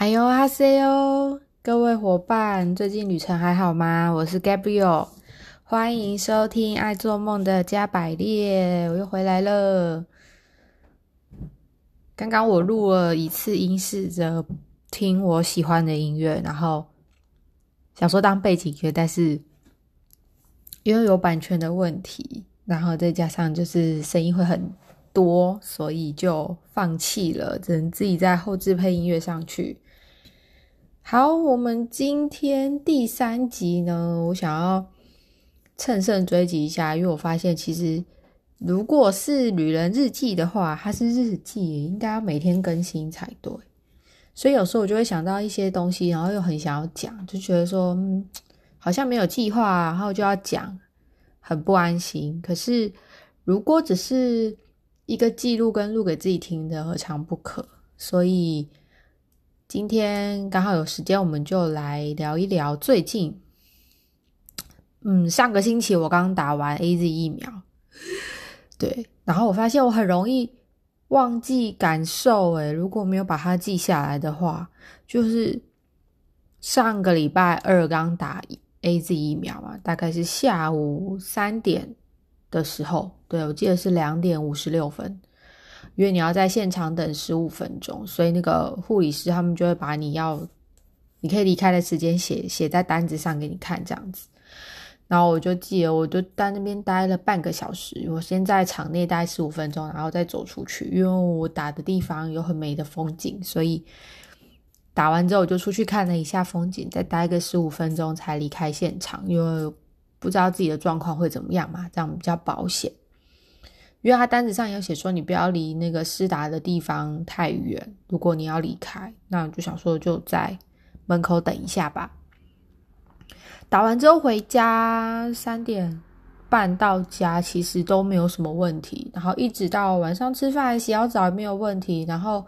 哎呦哈塞哟，各位伙伴，最近旅程还好吗？我是 Gabriel，欢迎收听爱做梦的加百列，我又回来了。刚刚我录了一次音，试着听我喜欢的音乐，然后想说当背景音乐，但是因为有版权的问题，然后再加上就是声音会很多，所以就放弃了，只能自己在后置配音乐上去。好，我们今天第三集呢，我想要乘胜追击一下，因为我发现其实。如果是旅人日记的话，它是日记，应该要每天更新才对。所以有时候我就会想到一些东西，然后又很想要讲，就觉得说，嗯，好像没有计划，然后就要讲，很不安心。可是如果只是一个记录跟录给自己听的，何尝不可？所以今天刚好有时间，我们就来聊一聊最近。嗯，上个星期我刚打完 A Z 疫苗。对，然后我发现我很容易忘记感受，诶如果没有把它记下来的话，就是上个礼拜二刚打 A Z 疫苗嘛，大概是下午三点的时候，对我记得是两点五十六分，因为你要在现场等十五分钟，所以那个护理师他们就会把你要你可以离开的时间写写在单子上给你看，这样子。然后我就记得，我就在那边待了半个小时。我先在场内待十五分钟，然后再走出去，因为我打的地方有很美的风景，所以打完之后我就出去看了一下风景，再待个十五分钟才离开现场，因为不知道自己的状况会怎么样嘛，这样比较保险。因为他单子上有写说，你不要离那个施打的地方太远。如果你要离开，那我就想说就在门口等一下吧。打完之后回家，三点半到家，其实都没有什么问题。然后一直到晚上吃饭、洗好澡也没有问题。然后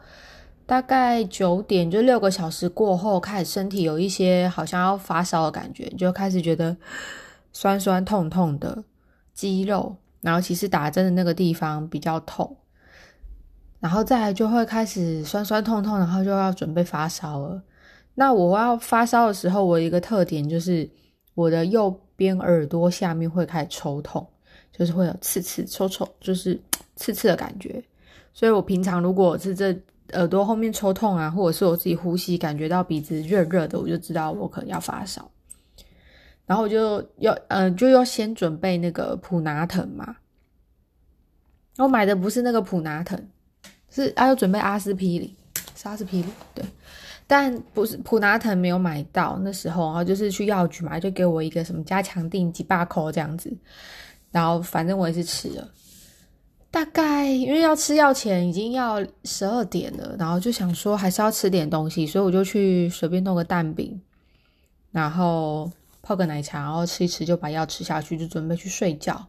大概九点，就六个小时过后，开始身体有一些好像要发烧的感觉，就开始觉得酸酸痛痛的肌肉。然后其实打针的那个地方比较痛，然后再来就会开始酸酸痛痛，然后就要准备发烧了。那我要发烧的时候，我一个特点就是。我的右边耳朵下面会开始抽痛，就是会有刺刺、抽抽，就是刺刺的感觉。所以我平常如果是这耳朵后面抽痛啊，或者是我自己呼吸感觉到鼻子热热的，我就知道我可能要发烧。然后我就要，嗯，就要先准备那个普拿疼嘛。我买的不是那个普拿疼，是啊，要准备阿司匹林，是阿司匹林，对。但不是普拿疼没有买到那时候，然后就是去药局嘛，就给我一个什么加强定几把口这样子，然后反正我也是吃了，大概因为要吃药前已经要十二点了，然后就想说还是要吃点东西，所以我就去随便弄个蛋饼，然后泡个奶茶，然后吃一吃就把药吃下去，就准备去睡觉。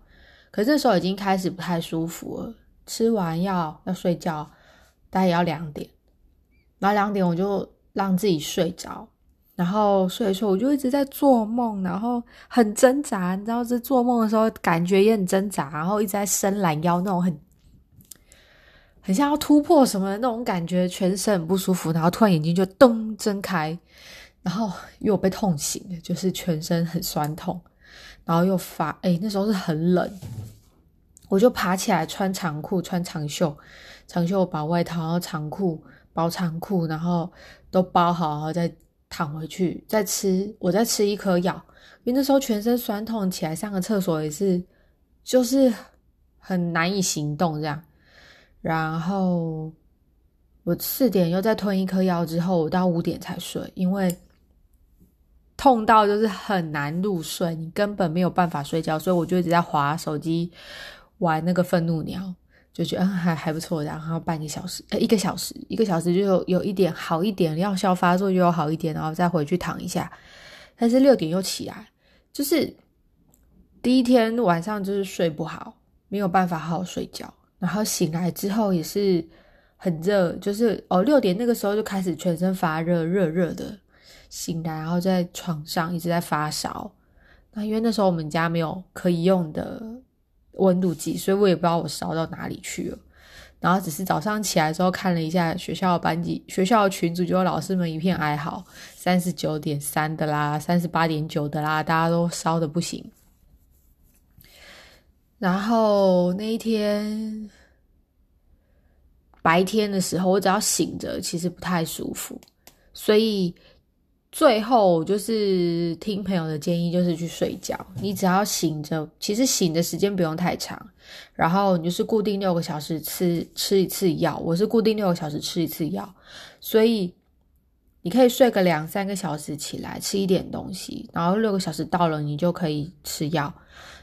可这时候已经开始不太舒服了，吃完药要睡觉，大概也要两点，然后两点我就。让自己睡着，然后睡一睡，我就一直在做梦，然后很挣扎，你知道，这做梦的时候感觉也很挣扎，然后一直在伸懒腰，那种很很像要突破什么的那种感觉，全身很不舒服，然后突然眼睛就噔睁开，然后又被痛醒，就是全身很酸痛，然后又发，哎，那时候是很冷，我就爬起来穿长裤，穿长袖，长袖把外套，然后长裤。包长裤，然后都包好，然后再躺回去，再吃。我再吃一颗药，因为那时候全身酸痛，起来上个厕所也是，就是很难以行动这样。然后我四点又再吞一颗药之后，我到五点才睡，因为痛到就是很难入睡，你根本没有办法睡觉，所以我就一直在划手机，玩那个愤怒鸟。就觉得还还不错，然后半个小时，呃，一个小时，一个小时就有有一点好一点，药效发作就有好一点，然后再回去躺一下。但是六点又起来，就是第一天晚上就是睡不好，没有办法好好睡觉，然后醒来之后也是很热，就是哦六点那个时候就开始全身发热，热热的醒来，然后在床上一直在发烧。那因为那时候我们家没有可以用的。温度计，所以我也不知道我烧到哪里去了。然后只是早上起来之后看了一下学校的班级、学校的群组，就老师们一片哀嚎，三十九点三的啦，三十八点九的啦，大家都烧的不行。然后那一天白天的时候，我只要醒着，其实不太舒服，所以。最后就是听朋友的建议，就是去睡觉。你只要醒着，其实醒的时间不用太长。然后你就是固定六个小时吃吃一次药，我是固定六个小时吃一次药，所以你可以睡个两三个小时起来吃一点东西，然后六个小时到了你就可以吃药。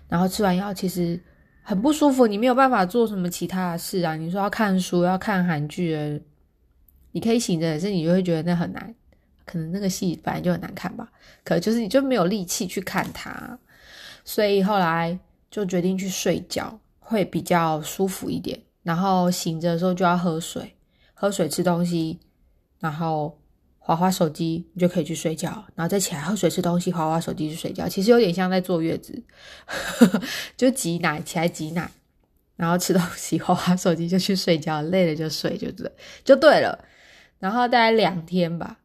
然后吃完药其实很不舒服，你没有办法做什么其他的事啊。你说要看书、要看韩剧，你可以醒着，可是你就会觉得那很难。可能那个戏本来就很难看吧，可就是你就没有力气去看它，所以后来就决定去睡觉，会比较舒服一点。然后醒着的时候就要喝水，喝水吃东西，然后划划手机，你就可以去睡觉。然后再起来喝水吃东西，划划手机去睡觉。其实有点像在坐月子，就挤奶起来挤奶，然后吃东西，划划手机就去睡觉，累了就睡，就对，就对了。然后大概两天吧。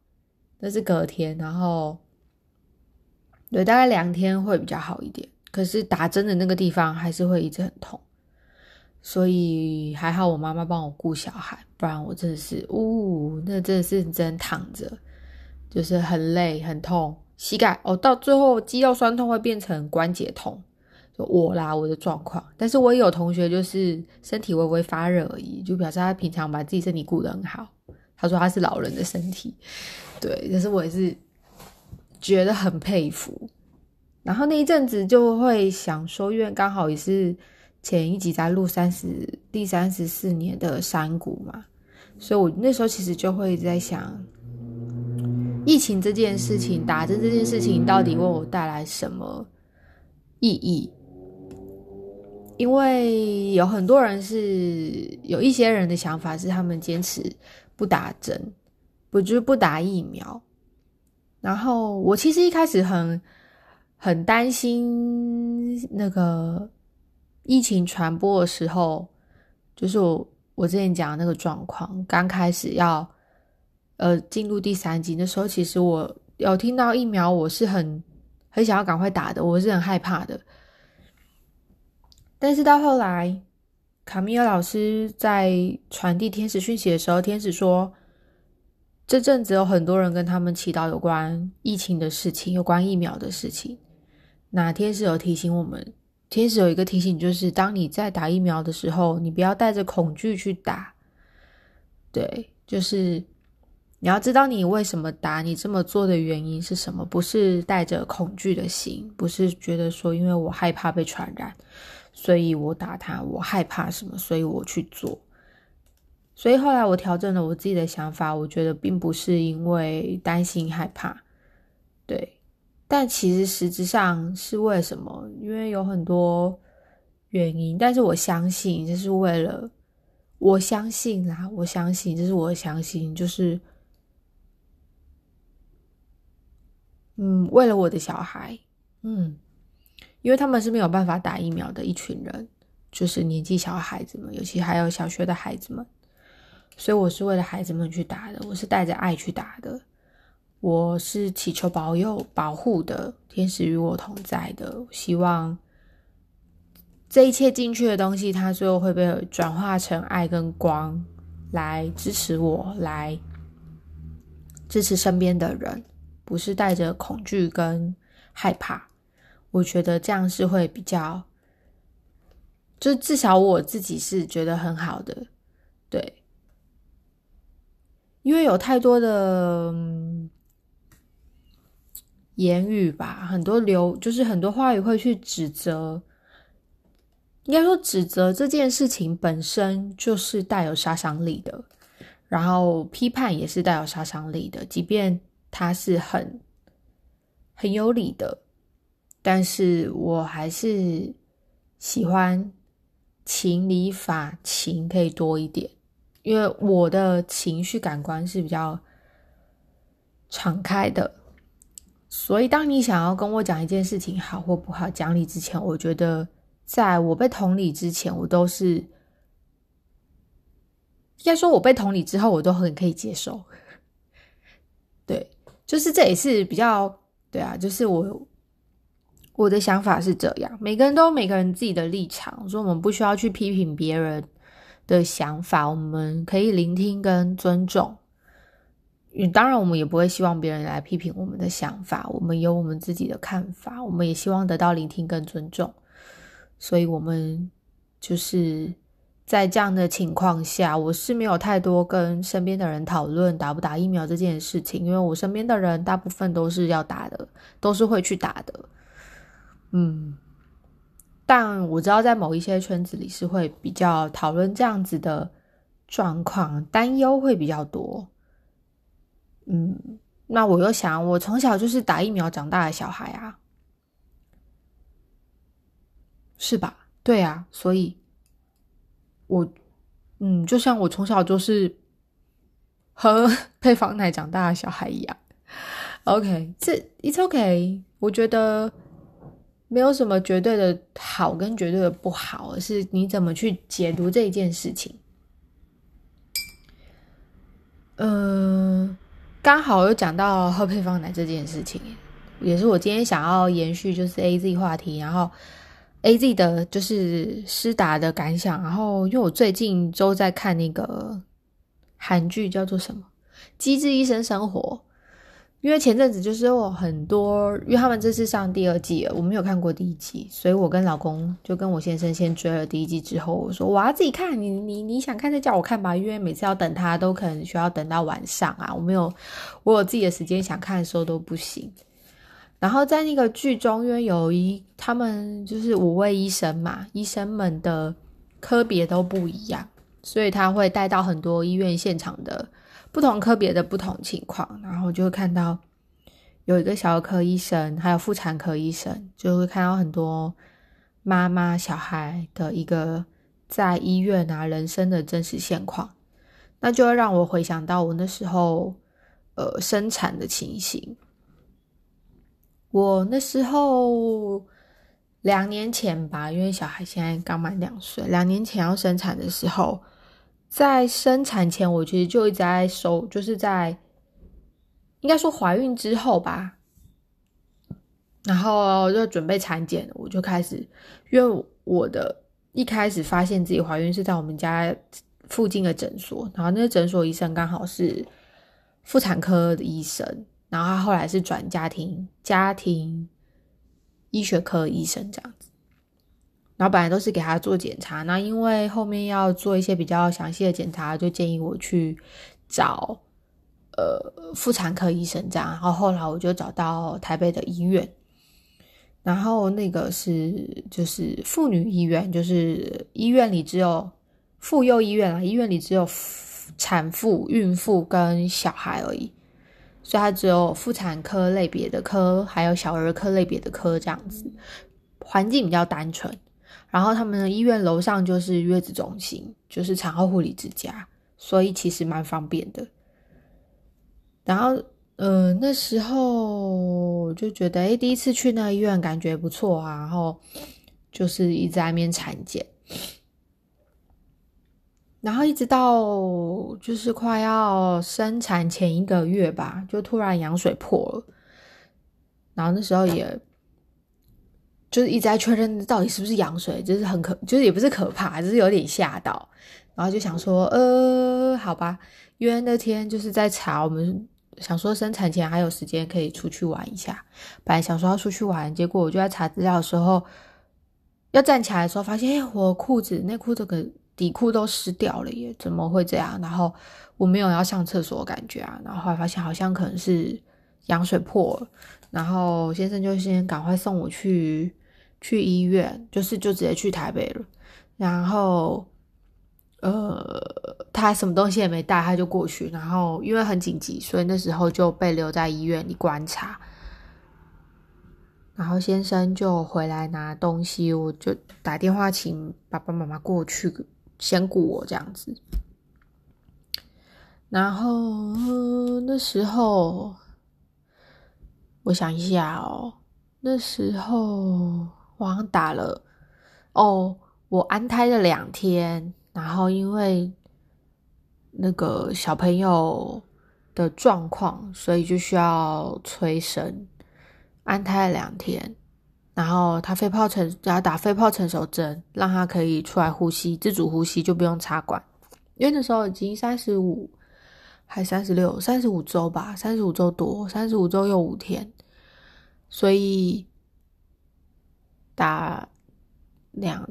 那是隔天，然后对，大概两天会比较好一点。可是打针的那个地方还是会一直很痛，所以还好我妈妈帮我顾小孩，不然我真的是，呜，那真的是真躺着，就是很累很痛，膝盖哦，到最后肌肉酸痛会变成关节痛，就我啦我的状况。但是我也有同学就是身体微微发热而已，就表示他平常把自己身体顾得很好。他说他是老人的身体。对，可是我也是觉得很佩服。然后那一阵子就会想说，因为刚好也是前一集在录三十第三十四年的山谷嘛，所以我那时候其实就会在想，疫情这件事情、打针这件事情到底为我带来什么意义？因为有很多人是有一些人的想法是，他们坚持不打针。我就不打疫苗，然后我其实一开始很很担心那个疫情传播的时候，就是我我之前讲的那个状况，刚开始要呃进入第三集的时候，其实我有听到疫苗，我是很很想要赶快打的，我是很害怕的。但是到后来，卡米尔老师在传递天使讯息的时候，天使说。这阵子有很多人跟他们祈祷有关疫情的事情，有关疫苗的事情。那天使有提醒我们，天使有一个提醒，就是当你在打疫苗的时候，你不要带着恐惧去打。对，就是你要知道你为什么打，你这么做的原因是什么，不是带着恐惧的心，不是觉得说因为我害怕被传染，所以我打他，我害怕什么，所以我去做。所以后来我调整了我自己的想法，我觉得并不是因为担心害怕，对，但其实实质上是为什么？因为有很多原因，但是我相信这是为了，我相信啦，我相信这是我相信，就是，嗯，为了我的小孩，嗯，因为他们是没有办法打疫苗的一群人，就是年纪小孩子们，尤其还有小学的孩子们。所以我是为了孩子们去打的，我是带着爱去打的，我是祈求保佑、保护的天使与我同在的。希望这一切进去的东西，它最后会被转化成爱跟光，来支持我，来支持身边的人，不是带着恐惧跟害怕。我觉得这样是会比较，就至少我自己是觉得很好的，对。因为有太多的言语吧，很多流就是很多话语会去指责，应该说指责这件事情本身就是带有杀伤力的，然后批判也是带有杀伤力的，即便他是很很有理的，但是我还是喜欢情理法情可以多一点。因为我的情绪感官是比较敞开的，所以当你想要跟我讲一件事情好或不好讲理之前，我觉得在我被同理之前，我都是应该说我被同理之后，我都很可以接受。对，就是这也是比较对啊，就是我我的想法是这样。每个人都有每个人自己的立场，所以我们不需要去批评别人的想法，我们可以聆听跟尊重。当然，我们也不会希望别人来批评我们的想法，我们有我们自己的看法，我们也希望得到聆听跟尊重。所以，我们就是在这样的情况下，我是没有太多跟身边的人讨论打不打疫苗这件事情，因为我身边的人大部分都是要打的，都是会去打的。嗯，但我知道在某一些圈子里是会比较讨论这样子的状况，担忧会比较多。嗯，那我又想，我从小就是打疫苗长大的小孩啊，是吧？对啊，所以，我，嗯，就像我从小就是喝配方奶长大的小孩一样。OK，这 It's OK，我觉得没有什么绝对的好跟绝对的不好，而是你怎么去解读这一件事情。嗯。刚好又讲到喝配方奶这件事情，也是我今天想要延续就是 A Z 话题，然后 A Z 的就是施达的感想，然后因为我最近都在看那个韩剧叫做什么《机智医生生活》。因为前阵子就是有很多，因为他们这次上第二季了，我没有看过第一季，所以我跟老公就跟我先生先追了第一季之后，我说我要自己看，你你你想看再叫我看吧，因为每次要等他都可能需要等到晚上啊，我没有我有自己的时间想看的时候都不行。然后在那个剧中，因为有一他们就是五位医生嘛，医生们的科别都不一样，所以他会带到很多医院现场的。不同科别的不同情况，然后就会看到有一个小儿科医生，还有妇产科医生，就会看到很多妈妈、小孩的一个在医院啊人生的真实现况，那就会让我回想到我那时候呃生产的情形。我那时候两年前吧，因为小孩现在刚满两岁，两年前要生产的时候。在生产前，我其实就一直在收，就是在应该说怀孕之后吧，然后就准备产检，我就开始，因为我的一开始发现自己怀孕是在我们家附近的诊所，然后那个诊所医生刚好是妇产科的医生，然后他后来是转家庭家庭医学科医生这样子。然后本来都是给他做检查，那因为后面要做一些比较详细的检查，就建议我去找呃妇产科医生这样。然后后来我就找到台北的医院，然后那个是就是妇女医院，就是医院里只有妇幼医院啊，医院里只有产妇、孕妇跟小孩而已，所以它只有妇产科类别的科，还有小儿科类别的科这样子，环境比较单纯。然后他们的医院楼上就是月子中心，就是产后护理之家，所以其实蛮方便的。然后，呃，那时候就觉得，哎，第一次去那医院感觉不错啊。然后就是一直在那边产检，然后一直到就是快要生产前一个月吧，就突然羊水破了。然后那时候也。就是一直在确认到底是不是羊水，就是很可，就是也不是可怕，只是有点吓到，然后就想说，呃，好吧，因为那天就是在查，我们想说生产前还有时间可以出去玩一下，本来想说要出去玩，结果我就在查资料的时候，要站起来的时候，发现哎，我裤子内裤这个底裤都湿掉了耶，怎么会这样？然后我没有要上厕所感觉啊，然后后来发现好像可能是羊水破了，然后先生就先赶快送我去。去医院就是就直接去台北了，然后呃，他什么东西也没带，他就过去，然后因为很紧急，所以那时候就被留在医院里观察。然后先生就回来拿东西，我就打电话请爸爸妈妈过去先顾我这样子。然后那时候我想一下哦，那时候。我像打了。哦，我安胎了两天，然后因为那个小朋友的状况，所以就需要催生，安胎了两天，然后他肺泡成要打肺泡成熟针，让他可以出来呼吸，自主呼吸就不用插管，因为那时候已经三十五还三十六，三十五周吧，三十五周多，三十五周又五天，所以打两。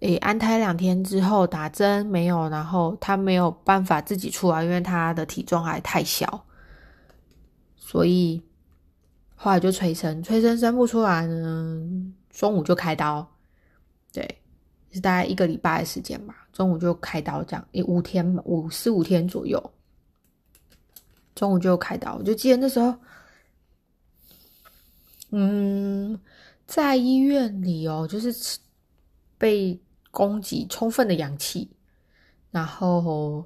诶，安胎两天之后打针没有，然后他没有办法自己出来，因为他的体重还太小，所以后来就催生，催生生不出来呢，中午就开刀，对，是大概一个礼拜的时间吧，中午就开刀，这样，诶，五天五四五天左右，中午就开刀，我就记得那时候，嗯，在医院里哦，就是被。供给充分的氧气，然后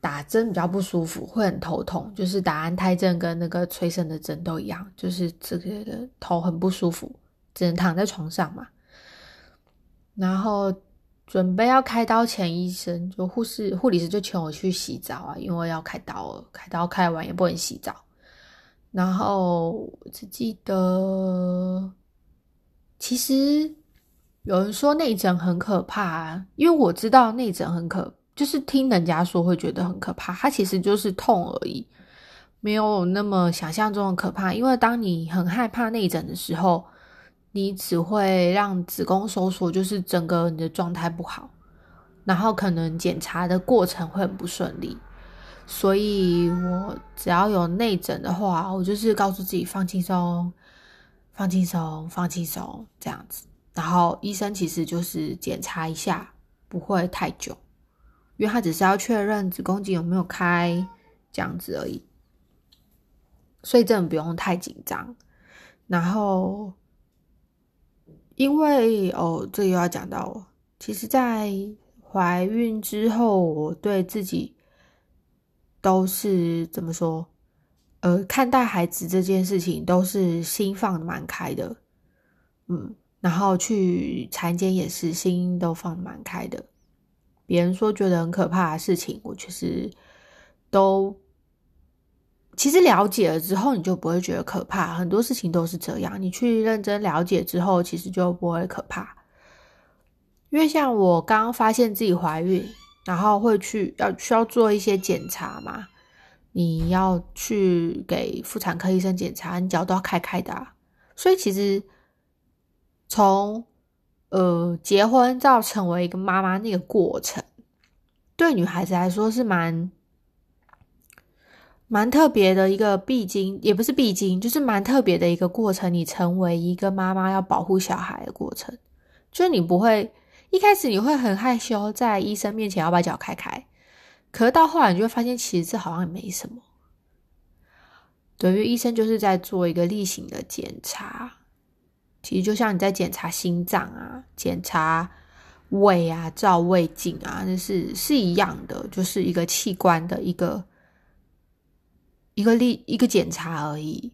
打针比较不舒服，会很头痛。就是打安胎针跟那个催生的针都一样，就是这个的头很不舒服，只能躺在床上嘛。然后准备要开刀前，医生就护士、护理师就请我去洗澡啊，因为要开刀了，开刀开完也不能洗澡。然后只记得，其实。有人说内诊很可怕，因为我知道内诊很可，就是听人家说会觉得很可怕。它其实就是痛而已，没有那么想象中的可怕。因为当你很害怕内诊的时候，你只会让子宫收缩，就是整个你的状态不好，然后可能检查的过程会很不顺利。所以我只要有内诊的话，我就是告诉自己放轻松，放轻松，放轻松，这样子。然后医生其实就是检查一下，不会太久，因为他只是要确认子宫颈有没有开这样子而已，所以真的不用太紧张。然后，因为哦，这又要讲到，其实，在怀孕之后，我对自己都是怎么说？呃，看待孩子这件事情都是心放的蛮开的，嗯。然后去产检也是心都放蛮开的，别人说觉得很可怕的事情，我其实都其实了解了之后，你就不会觉得可怕。很多事情都是这样，你去认真了解之后，其实就不会可怕。因为像我刚刚发现自己怀孕，然后会去要需要做一些检查嘛，你要去给妇产科医生检查，你脚都要开开的，所以其实。从呃结婚到成为一个妈妈那个过程，对女孩子来说是蛮蛮特别的一个必经，也不是必经，就是蛮特别的一个过程。你成为一个妈妈要保护小孩的过程，就是你不会一开始你会很害羞，在医生面前要把脚开开，可是到后来你就会发现，其实这好像也没什么。等于医生就是在做一个例行的检查。其实就像你在检查心脏啊、检查胃啊、照胃镜啊，那是是一样的，就是一个器官的一个一个例一个检查而已。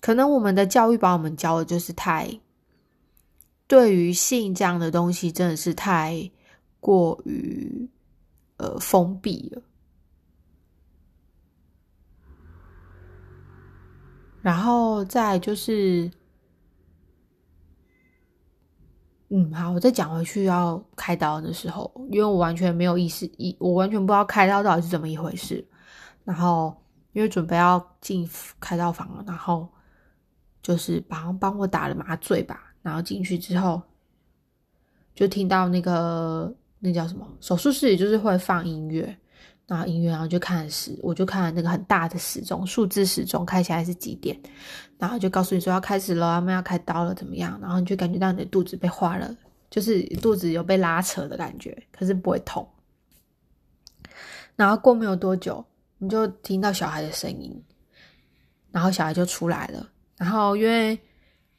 可能我们的教育把我们教的就是太对于性这样的东西，真的是太过于呃封闭了。然后再就是。嗯，好，我再讲回去要开刀的时候，因为我完全没有意识，一我完全不知道开刀到底是怎么一回事。然后因为准备要进开刀房了，然后就是帮帮我打了麻醉吧。然后进去之后，就听到那个那叫什么手术室也就是会放音乐。然后音乐，然后就看时，我就看那个很大的时钟，数字时钟，看起来是几点，然后就告诉你说要开始了，他们要开刀了，怎么样？然后你就感觉到你的肚子被划了，就是肚子有被拉扯的感觉，可是不会痛。然后过没有多久，你就听到小孩的声音，然后小孩就出来了。然后因为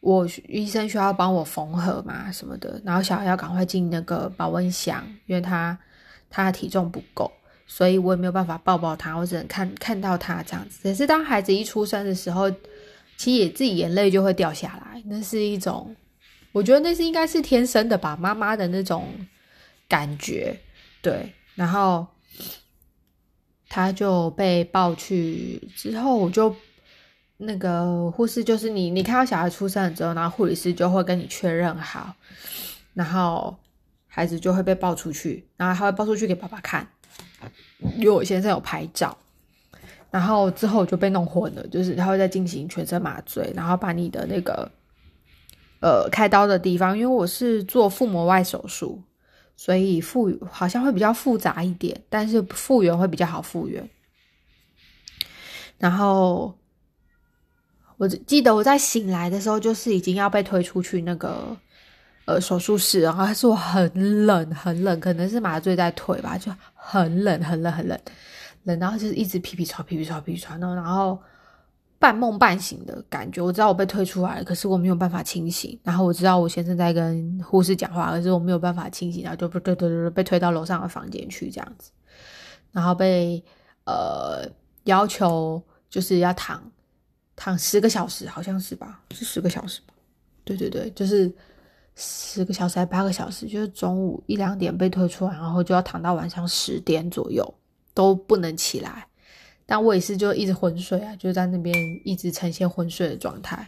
我医生需要帮我缝合嘛什么的，然后小孩要赶快进那个保温箱，因为他他的体重不够。所以我也没有办法抱抱他，我只能看看到他这样子。可是当孩子一出生的时候，其实也自己眼泪就会掉下来，那是一种，我觉得那是应该是天生的吧，妈妈的那种感觉。对，然后他就被抱去之后，我就那个护士就是你，你看到小孩出生了之后，然后护理师就会跟你确认好，然后孩子就会被抱出去，然后他会抱出去给爸爸看，因为我先生有拍照。然后之后就被弄混了，就是他会再进行全身麻醉，然后把你的那个呃开刀的地方，因为我是做腹膜外手术，所以复好像会比较复杂一点，但是复原会比较好复原。然后我记得我在醒来的时候，就是已经要被推出去那个呃手术室，然后是我很冷很冷，可能是麻醉在推吧，就很冷很冷很冷。然后就是一直皮皮喘、皮皮喘、皮皮喘，然后半梦半醒的感觉。我知道我被推出来了，可是我没有办法清醒。然后我知道我先生在跟护士讲话，可是我没有办法清醒，然后就不对对对被推到楼上的房间去这样子。然后被呃要求就是要躺躺十个小时，好像是吧？是十个小时吧？对对对，就是十个小时还八个小时，就是中午一两点被推出来，然后就要躺到晚上十点左右。都不能起来，但我也是就一直昏睡啊，就在那边一直呈现昏睡的状态。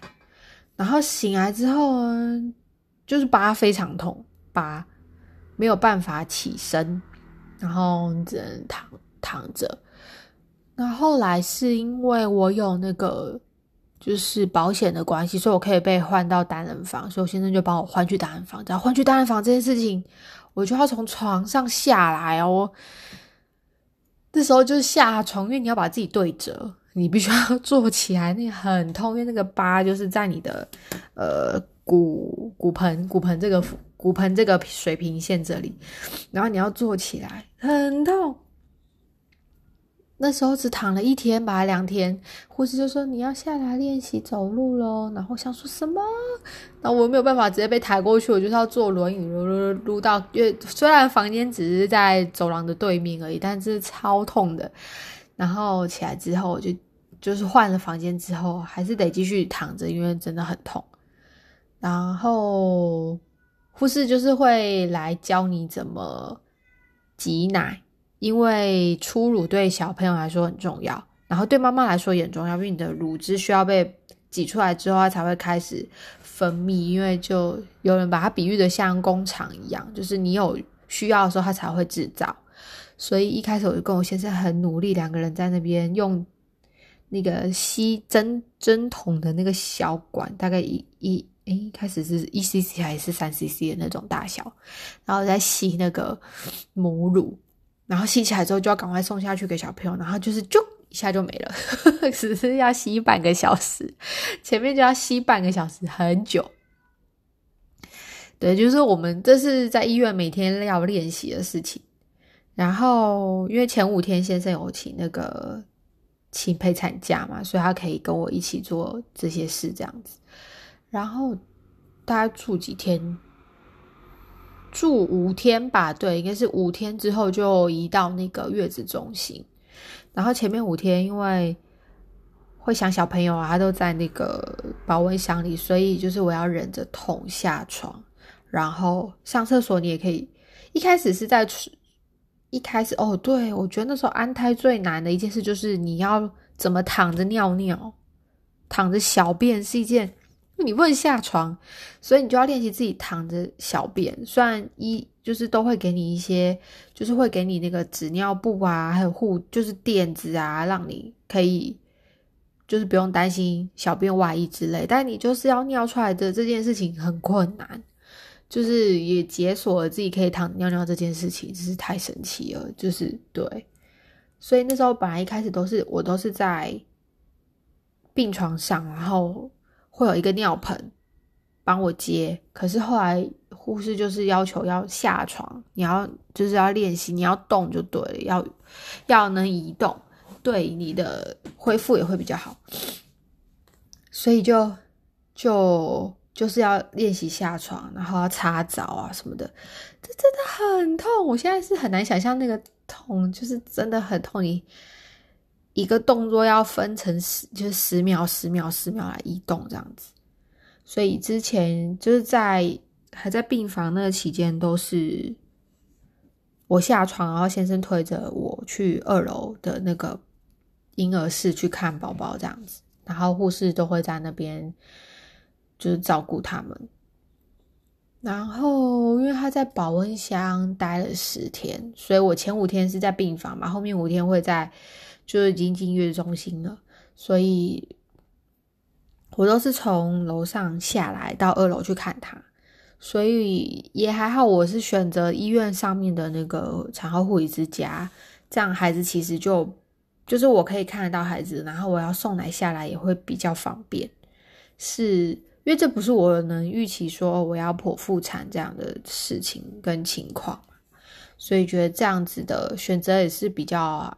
然后醒来之后呢，就是疤非常痛，疤没有办法起身，然后只能躺躺着。那后来是因为我有那个就是保险的关系，所以我可以被换到单人房，所以我先生就帮我换去单人房。只要换去单人房这件事情，我就要从床上下来哦。这时候就是下床，因为你要把自己对折，你必须要坐起来，那很痛，因为那个疤就是在你的呃骨骨盆骨盆这个骨盆这个水平线这里，然后你要坐起来，很痛。那时候只躺了一天吧，两天，护士就说你要下来练习走路喽。然后想说什么？那我没有办法直接被抬过去，我就是要坐轮椅撸撸撸到。因为虽然房间只是在走廊的对面而已，但是超痛的。然后起来之后，我就就是换了房间之后，还是得继续躺着，因为真的很痛。然后护士就是会来教你怎么挤奶。因为初乳对小朋友来说很重要，然后对妈妈来说也很重要，因为你的乳汁需要被挤出来之后，它才会开始分泌。因为就有人把它比喻的像工厂一样，就是你有需要的时候，它才会制造。所以一开始我就跟我先生很努力，两个人在那边用那个吸针针筒的那个小管，大概一一诶，开始是一 cc 还是三 cc 的那种大小，然后再吸那个母乳。然后吸起来之后就要赶快送下去给小朋友，然后就是就一下就没了，只是要吸半个小时，前面就要吸半个小时，很久。对，就是我们这是在医院每天要练习的事情。然后因为前五天先生有请那个请陪产假嘛，所以他可以跟我一起做这些事这样子。然后大概住几天。住五天吧，对，应该是五天之后就移到那个月子中心。然后前面五天因为会想小朋友啊，他都在那个保温箱里，所以就是我要忍着痛下床，然后上厕所。你也可以，一开始是在一开始哦，对我觉得那时候安胎最难的一件事就是你要怎么躺着尿尿，躺着小便是一件。你不能下床，所以你就要练习自己躺着小便。虽然一就是都会给你一些，就是会给你那个纸尿布啊，还有护就是垫子啊，让你可以就是不用担心小便外溢之类。但你就是要尿出来的这件事情很困难，就是也解锁了自己可以躺尿尿这件事情，真是太神奇了。就是对，所以那时候本来一开始都是我都是在病床上，然后。会有一个尿盆帮我接，可是后来护士就是要求要下床，你要就是要练习，你要动就对了，要要能移动，对你的恢复也会比较好。所以就就就是要练习下床，然后要擦澡啊什么的，这真的很痛。我现在是很难想象那个痛，就是真的很痛。你。一个动作要分成十，就是十秒、十秒、十秒来移动这样子，所以之前就是在还在病房那个期间，都是我下床，然后先生推着我去二楼的那个婴儿室去看宝宝，这样子，然后护士都会在那边就是照顾他们。然后因为他在保温箱待了十天，所以我前五天是在病房嘛，后面五天会在就是已经进月子中心了，所以我都是从楼上下来到二楼去看他。所以也还好，我是选择医院上面的那个产后护理之家，这样孩子其实就就是我可以看得到孩子，然后我要送奶下来也会比较方便。是因为这不是我能预期说我要剖腹产这样的事情跟情况，所以觉得这样子的选择也是比较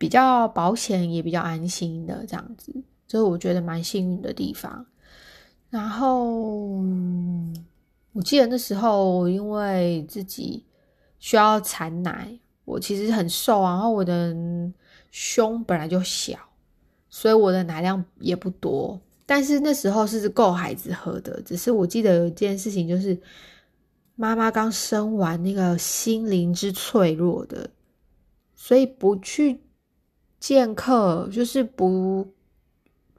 比较保险，也比较安心的这样子，这是我觉得蛮幸运的地方。然后我记得那时候，因为自己需要产奶，我其实很瘦，然后我的胸本来就小，所以我的奶量也不多。但是那时候是够孩子喝的，只是我记得有一件事情，就是妈妈刚生完，那个心灵之脆弱的，所以不去见客，就是不。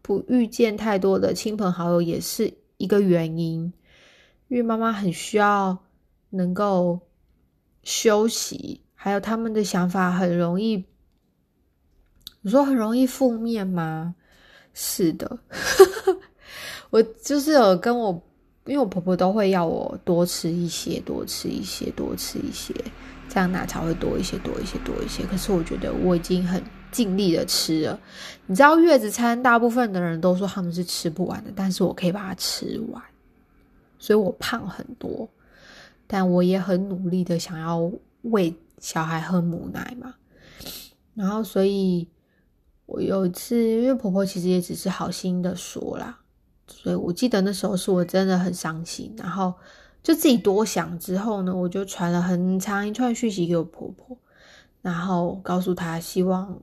不遇见太多的亲朋好友也是一个原因，因为妈妈很需要能够休息，还有他们的想法很容易，你说很容易负面吗？是的，我就是有跟我，因为我婆婆都会要我多吃一些，多吃一些，多吃一些，这样奶茶会多一些，多一些，多一些。可是我觉得我已经很。尽力的吃了，你知道月子餐大部分的人都说他们是吃不完的，但是我可以把它吃完，所以我胖很多，但我也很努力的想要喂小孩喝母奶嘛，然后所以我有一次，因为婆婆其实也只是好心的说啦，所以我记得那时候是我真的很伤心，然后就自己多想之后呢，我就传了很长一串讯息给我婆婆，然后告诉她希望。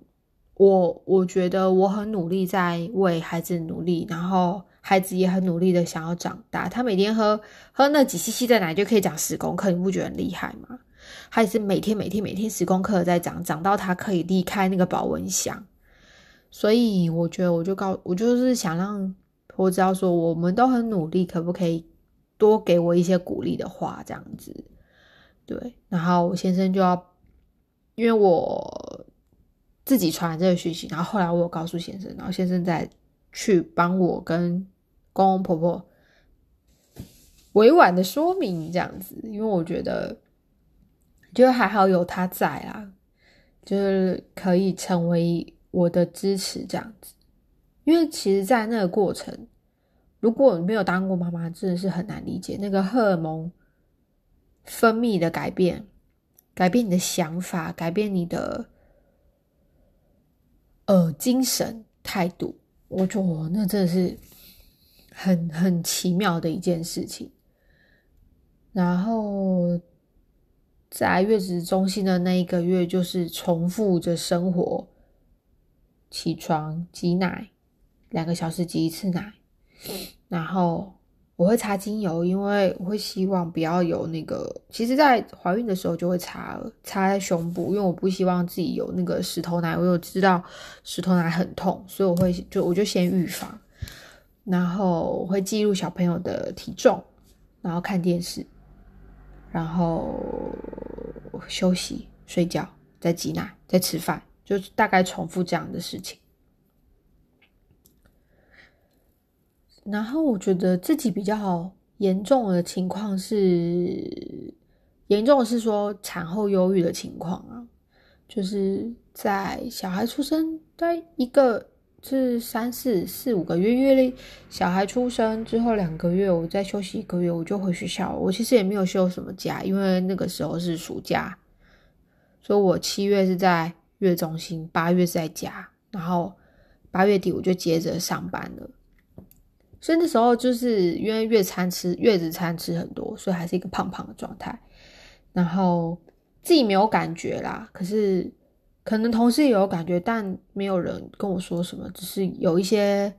我我觉得我很努力在为孩子努力，然后孩子也很努力的想要长大。他每天喝喝那几 cc 的奶就可以长十公克，你不觉得很厉害吗？他也是每天每天每天十公克在长，长到他可以离开那个保温箱。所以我觉得我就告我就是想让婆知道说我们都很努力，可不可以多给我一些鼓励的话这样子？对，然后我先生就要因为我。自己传这个讯息，然后后来我有告诉先生，然后先生再去帮我跟公公婆婆委婉的说明这样子，因为我觉得就还好有他在啊，就是可以成为我的支持这样子。因为其实，在那个过程，如果你没有当过妈妈，真的是很难理解那个荷尔蒙分泌的改变，改变你的想法，改变你的。呃，精神态度，我觉那真的是很很奇妙的一件事情。然后在月子中心的那一个月，就是重复着生活，起床挤奶，两个小时挤一次奶，然后。我会擦精油，因为我会希望不要有那个。其实，在怀孕的时候就会擦擦在胸部，因为我不希望自己有那个石头奶。我有知道石头奶很痛，所以我会就我就先预防。然后我会记录小朋友的体重，然后看电视，然后休息、睡觉，再挤奶，再吃饭，就大概重复这样的事情。然后我觉得自己比较严重的情况是，严重的是说产后忧郁的情况啊，就是在小孩出生在一个是三四四五个月，因为小孩出生之后两个月，我再休息一个月，我就回学校。我其实也没有休什么假，因为那个时候是暑假，所以我七月是在月中心，八月在家，然后八月底我就接着上班了。所以那时候就是因为月餐吃月子餐吃很多，所以还是一个胖胖的状态。然后自己没有感觉啦，可是可能同事也有感觉，但没有人跟我说什么。只是有一些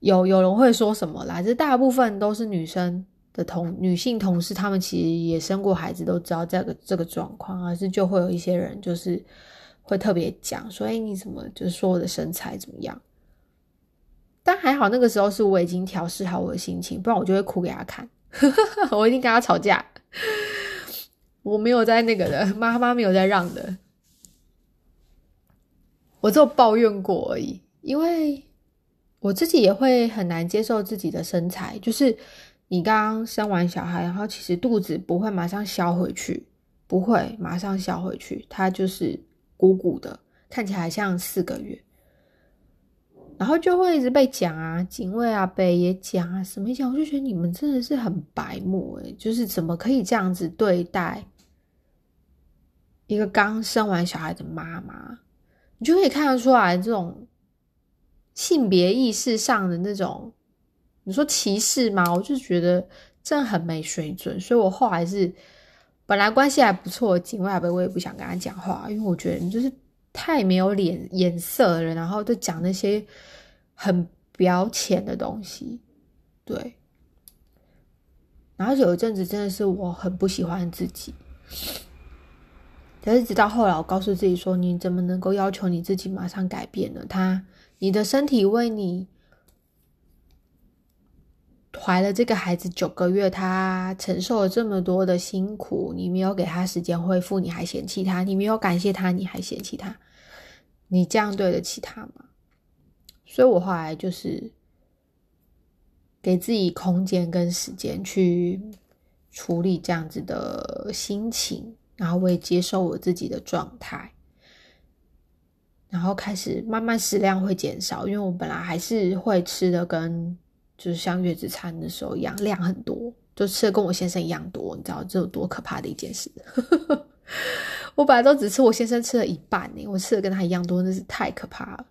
有有人会说什么啦，这大部分都是女生的同女性同事，她们其实也生过孩子，都知道这个这个状况，而是就会有一些人就是会特别讲说：“哎，你怎么就是说我的身材怎么样？”但还好那个时候是我已经调试好我的心情，不然我就会哭给他看，我一定跟他吵架。我没有在那个的，妈妈没有在让的，我只有抱怨过而已，因为我自己也会很难接受自己的身材，就是。你刚生完小孩，然后其实肚子不会马上消回去，不会马上消回去，它就是鼓鼓的，看起来像四个月，然后就会一直被讲啊，警卫啊、北也讲啊，什么讲，我就觉得你们真的是很白目诶，就是怎么可以这样子对待一个刚生完小孩的妈妈？你就可以看得出来这种性别意识上的那种。你说歧视吗？我就觉得真的很没水准，所以我后来是本来关系还不错，警卫阿伯我也不想跟他讲话，因为我觉得你就是太没有脸颜色了，然后就讲那些很表浅的东西，对。然后有一阵子真的是我很不喜欢自己，但是直到后来我告诉自己说：“你怎么能够要求你自己马上改变呢？他，你的身体为你。”怀了这个孩子九个月，他承受了这么多的辛苦，你没有给他时间恢复，你还嫌弃他，你没有感谢他，你还嫌弃他，你这样对得起他吗？所以我后来就是给自己空间跟时间去处理这样子的心情，然后我也接受我自己的状态，然后开始慢慢食量会减少，因为我本来还是会吃的跟。就是像月子餐的时候一样，量很多，就吃的跟我先生一样多，你知道这有多可怕的一件事？我本来都只吃我先生吃了一半呢，我吃的跟他一样多，那是太可怕了。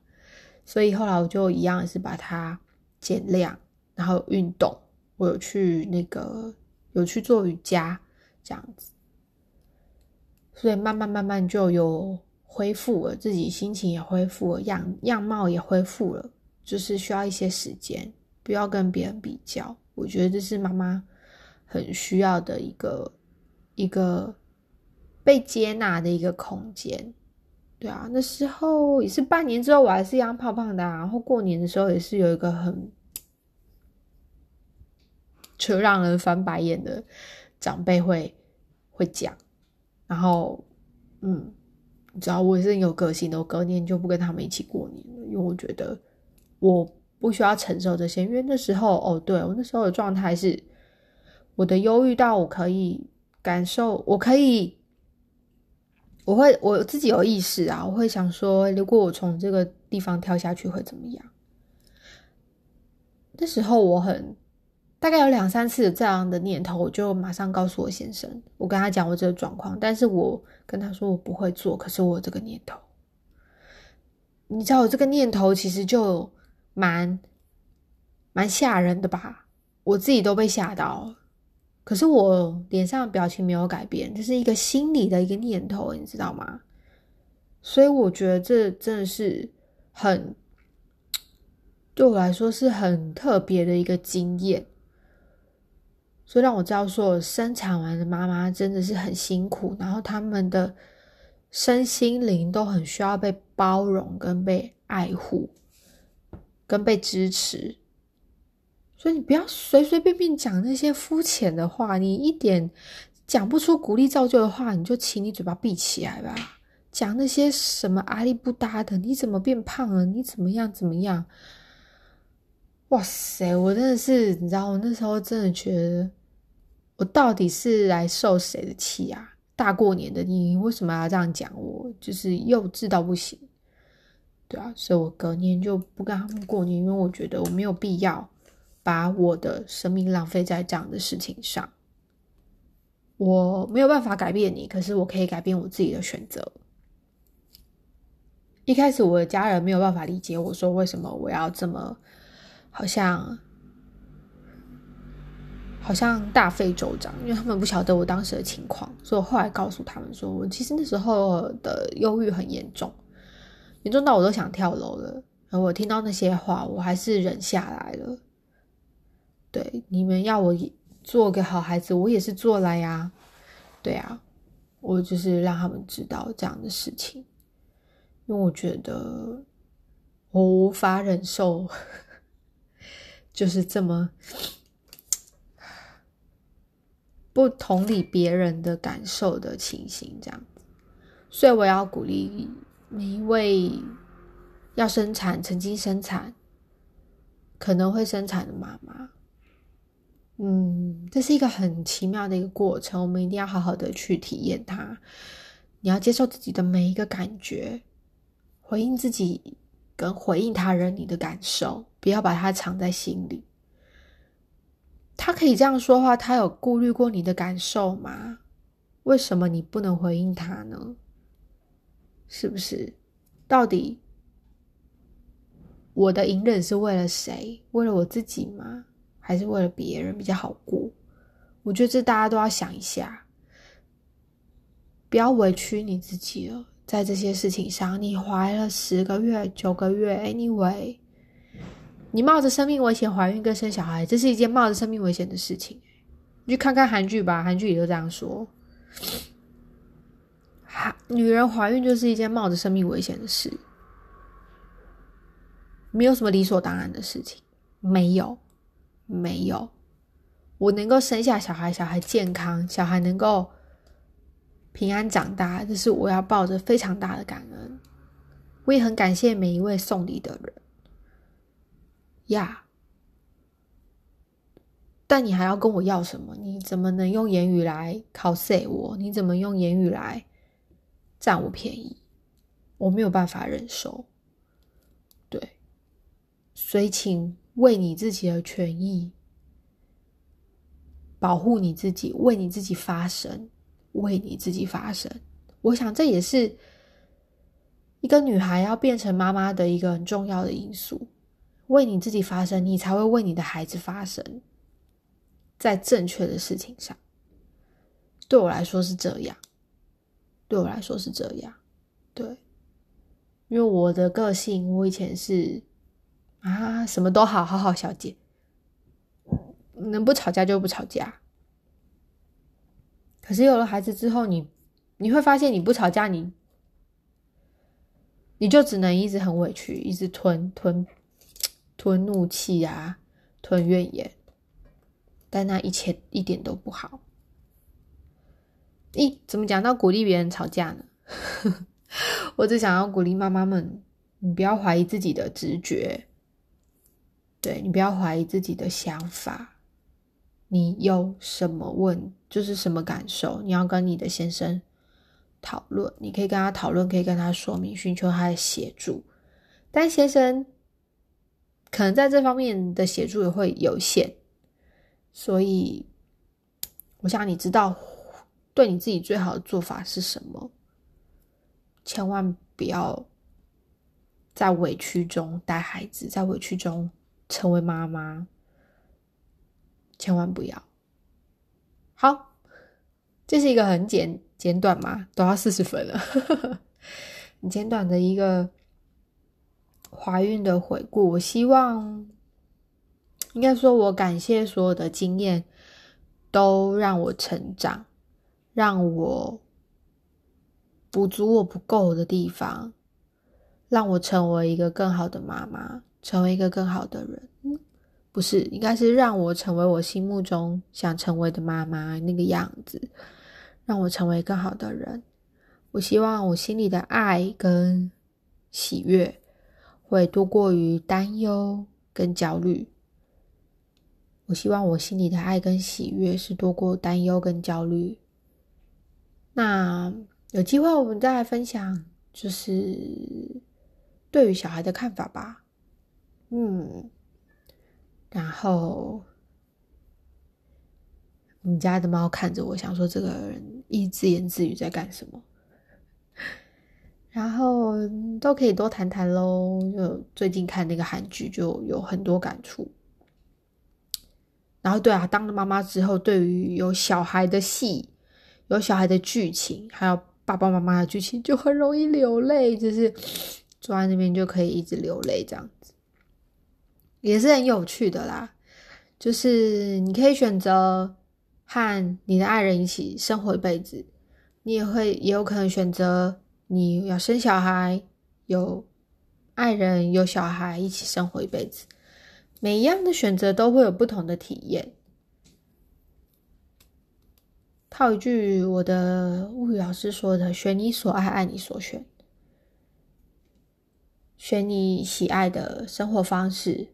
所以后来我就一样是把它减量，然后运动，我有去那个有去做瑜伽这样子，所以慢慢慢慢就有恢复了，自己心情也恢复了，样样貌也恢复了，就是需要一些时间。不要跟别人比较，我觉得这是妈妈很需要的一个一个被接纳的一个空间。对啊，那时候也是半年之后，我还是一样胖胖的。然后过年的时候也是有一个很就让人翻白眼的长辈会会讲，然后嗯，你知道我也是有个性的，我隔年就不跟他们一起过年了，因为我觉得我。不需要承受这些，因为那时候哦，对我那时候的状态是，我的忧郁到我可以感受，我可以，我会我自己有意识啊，我会想说，如果我从这个地方跳下去会怎么样？那时候我很大概有两三次这样的念头，我就马上告诉我先生，我跟他讲我这个状况，但是我跟他说我不会做，可是我有这个念头，你知道我这个念头其实就。蛮蛮吓人的吧，我自己都被吓到。可是我脸上的表情没有改变，这是一个心理的一个念头，你知道吗？所以我觉得这真的是很对我来说是很特别的一个经验，所以让我知道说，生产完的妈妈真的是很辛苦，然后他们的身心灵都很需要被包容跟被爱护。跟被支持，所以你不要随随便便讲那些肤浅的话。你一点讲不出鼓励造就的话，你就请你嘴巴闭起来吧。讲那些什么阿里不搭的，你怎么变胖了？你怎么样怎么样？哇塞，我真的是，你知道，我那时候真的觉得，我到底是来受谁的气啊？大过年的，你为什么要这样讲我？就是幼稚到不行。对啊，所以我隔年就不跟他们过年，因为我觉得我没有必要把我的生命浪费在这样的事情上。我没有办法改变你，可是我可以改变我自己的选择。一开始我的家人没有办法理解我说为什么我要这么好像好像大费周章，因为他们不晓得我当时的情况，所以我后来告诉他们说我其实那时候的忧郁很严重。严重到我都想跳楼了，而我听到那些话，我还是忍下来了。对，你们要我做个好孩子，我也是做了呀。对啊，我就是让他们知道这样的事情，因为我觉得我无法忍受，就是这么不同理别人的感受的情形，这样子。所以我要鼓励每一位要生产、曾经生产、可能会生产的妈妈。嗯，这是一个很奇妙的一个过程，我们一定要好好的去体验它。你要接受自己的每一个感觉，回应自己跟回应他人你的感受，不要把它藏在心里。他可以这样说话，他有顾虑过你的感受吗？为什么你不能回应他呢？是不是？到底我的隐忍是为了谁？为了我自己吗？还是为了别人比较好过，我觉得这大家都要想一下，不要委屈你自己了。在这些事情上，你怀了十个月、九个月，anyway，你冒着生命危险怀孕跟生小孩，这是一件冒着生命危险的事情。你去看看韩剧吧，韩剧里都这样说，女人怀孕就是一件冒着生命危险的事，没有什么理所当然的事情，没有。没有，我能够生下小孩，小孩健康，小孩能够平安长大，这是我要抱着非常大的感恩。我也很感谢每一位送礼的人呀。但你还要跟我要什么？你怎么能用言语来 cos 我？你怎么用言语来占我便宜？我没有办法忍受。对，所以请。为你自己的权益保护你自己，为你自己发声，为你自己发声。我想这也是一个女孩要变成妈妈的一个很重要的因素。为你自己发声，你才会为你的孩子发声，在正确的事情上。对我来说是这样，对我来说是这样。对，因为我的个性，我以前是。啊，什么都好好好，小姐，能不吵架就不吵架。可是有了孩子之后，你你会发现，你不吵架，你你就只能一直很委屈，一直吞吞吞怒气啊，吞怨言，但那一切一点都不好。咦，怎么讲到鼓励别人吵架呢？我只想要鼓励妈妈们，你不要怀疑自己的直觉。对你不要怀疑自己的想法，你有什么问就是什么感受，你要跟你的先生讨论，你可以跟他讨论，可以跟他说明，寻求他的协助。但先生可能在这方面的协助也会有限，所以我想你知道对你自己最好的做法是什么，千万不要在委屈中带孩子，在委屈中。成为妈妈，千万不要。好，这是一个很简简短嘛，都要四十分了，很简短的一个怀孕的回顾。我希望，应该说，我感谢所有的经验，都让我成长，让我补足我不够的地方，让我成为一个更好的妈妈。成为一个更好的人，不是，应该是让我成为我心目中想成为的妈妈那个样子，让我成为更好的人。我希望我心里的爱跟喜悦会多过于担忧跟焦虑。我希望我心里的爱跟喜悦是多过担忧跟焦虑。那有机会我们再来分享，就是对于小孩的看法吧。嗯，然后你家的猫看着我，想说这个人一自言自语在干什么？然后都可以多谈谈喽。就最近看那个韩剧，就有很多感触。然后对啊，当了妈妈之后，对于有小孩的戏、有小孩的剧情，还有爸爸妈妈的剧情，就很容易流泪，就是坐在那边就可以一直流泪这样子。也是很有趣的啦，就是你可以选择和你的爱人一起生活一辈子，你也会也有可能选择你要生小孩，有爱人有小孩一起生活一辈子。每一样的选择都会有不同的体验。套一句我的物语老师说的：“选你所爱，爱你所选。选你喜爱的生活方式，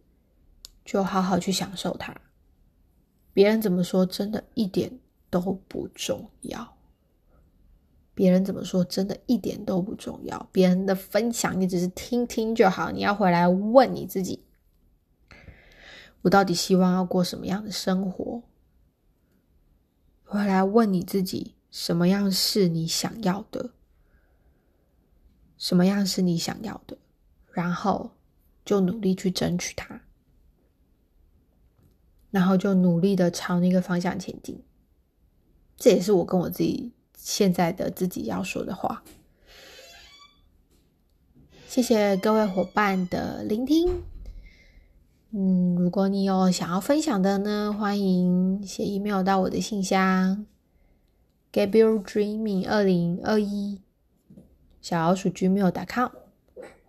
就好好去享受它。别人怎么说，真的一点都不重要。别人怎么说，真的一点都不重要。别人的分享，你只是听听就好。你要回来问你自己：我到底希望要过什么样的生活？”回来问你自己，什么样是你想要的？什么样是你想要的？然后就努力去争取它，然后就努力的朝那个方向前进。这也是我跟我自己现在的自己要说的话。谢谢各位伙伴的聆听。嗯，如果你有想要分享的呢，欢迎写 email 到我的信箱，Gabriel Dreaming 二零二一小老鼠 gmail.com，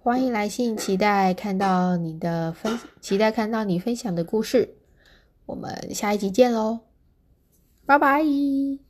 欢迎来信，期待看到你的分，期待看到你分享的故事。我们下一集见喽，拜拜。